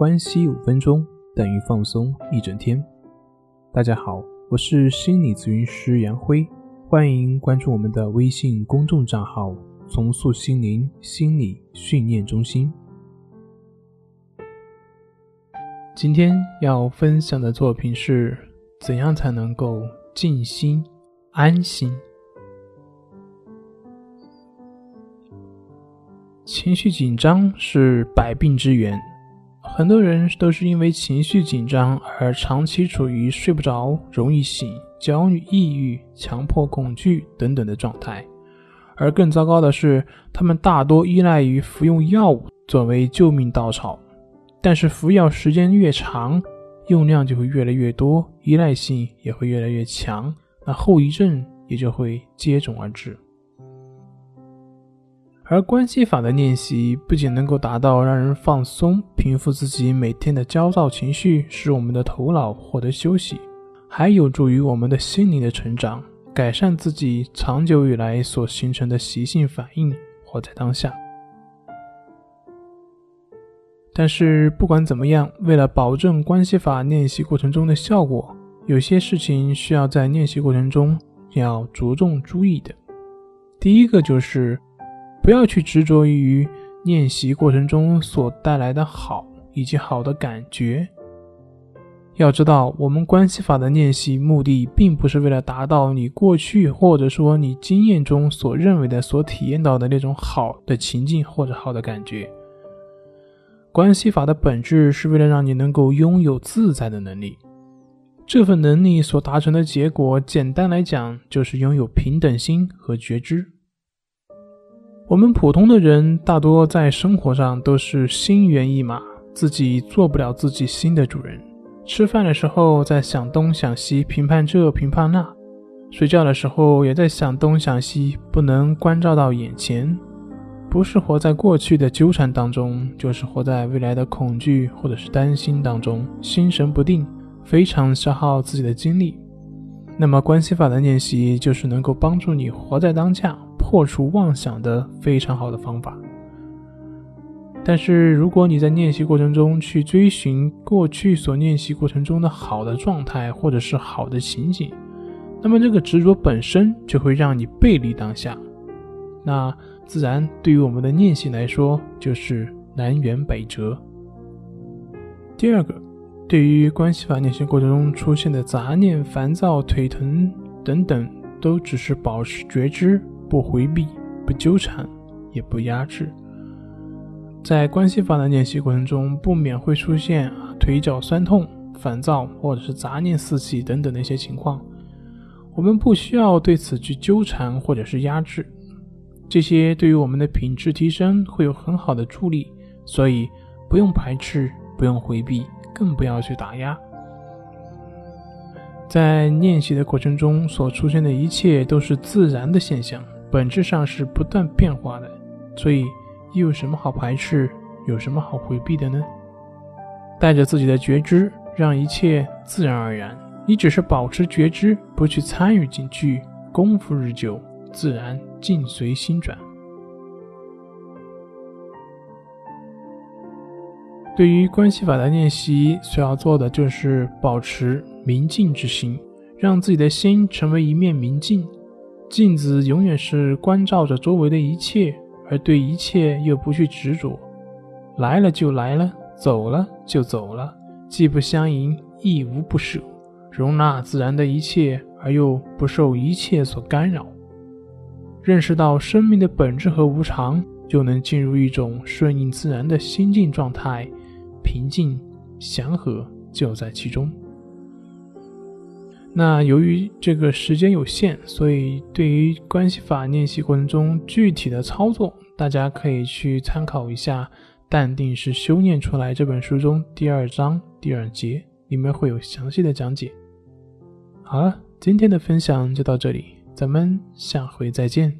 关系五分钟等于放松一整天。大家好，我是心理咨询师杨辉，欢迎关注我们的微信公众账号“重塑心灵心理训练中心”。今天要分享的作品是：怎样才能够静心安心？情绪紧张是百病之源，很多人都是因为情绪紧张而长期处于睡不着、容易醒、焦虑、抑郁、强迫恐惧等等的状态。而更糟糕的是，他们大多依赖于服用药物作为救命稻草。但是服药时间越长，用量就会越来越多，依赖性也会越来越强，那后遗症也就会接踵而至。而关系法的练习不仅能够达到让人放松、平复自己每天的焦躁情绪，使我们的头脑获得休息，还有助于我们的心灵的成长，改善自己长久以来所形成的习性反应，活在当下。但是不管怎么样，为了保证关系法练习过程中的效果，有些事情需要在练习过程中要着重注意的。第一个就是。不要去执着于练习过程中所带来的好以及好的感觉。要知道，我们关系法的练习目的，并不是为了达到你过去或者说你经验中所认为的、所体验到的那种好的情境或者好的感觉。关系法的本质是为了让你能够拥有自在的能力。这份能力所达成的结果，简单来讲，就是拥有平等心和觉知。我们普通的人大多在生活上都是心猿意马，自己做不了自己心的主人。吃饭的时候在想东想西，评判这评判那；睡觉的时候也在想东想西，不能关照到眼前。不是活在过去的纠缠当中，就是活在未来的恐惧或者是担心当中，心神不定，非常消耗自己的精力。那么关系法的练习就是能够帮助你活在当下。破除妄想的非常好的方法。但是，如果你在练习过程中去追寻过去所练习过程中的好的状态，或者是好的情景，那么这个执着本身就会让你背离当下，那自然对于我们的练习来说就是南辕北辙。第二个，对于关系法练习过程中出现的杂念、烦躁、腿疼等等，都只是保持觉知。不回避，不纠缠，也不压制。在关系法的练习过程中，不免会出现腿脚酸痛、烦躁或者是杂念四起等等的一些情况。我们不需要对此去纠缠或者是压制，这些对于我们的品质提升会有很好的助力。所以不用排斥，不用回避，更不要去打压。在练习的过程中所出现的一切都是自然的现象。本质上是不断变化的，所以又有什么好排斥，有什么好回避的呢？带着自己的觉知，让一切自然而然。你只是保持觉知，不去参与进去，功夫日久，自然境随心转。对于关系法的练习，所要做的就是保持明镜之心，让自己的心成为一面明镜。镜子永远是关照着周围的一切，而对一切又不去执着。来了就来了，走了就走了，既不相迎，亦无不舍，容纳自然的一切，而又不受一切所干扰。认识到生命的本质和无常，就能进入一种顺应自然的心境状态，平静、祥和就在其中。那由于这个时间有限，所以对于关系法练习过程中具体的操作，大家可以去参考一下《淡定是修炼出来》这本书中第二章第二节，里面会有详细的讲解。好了，今天的分享就到这里，咱们下回再见。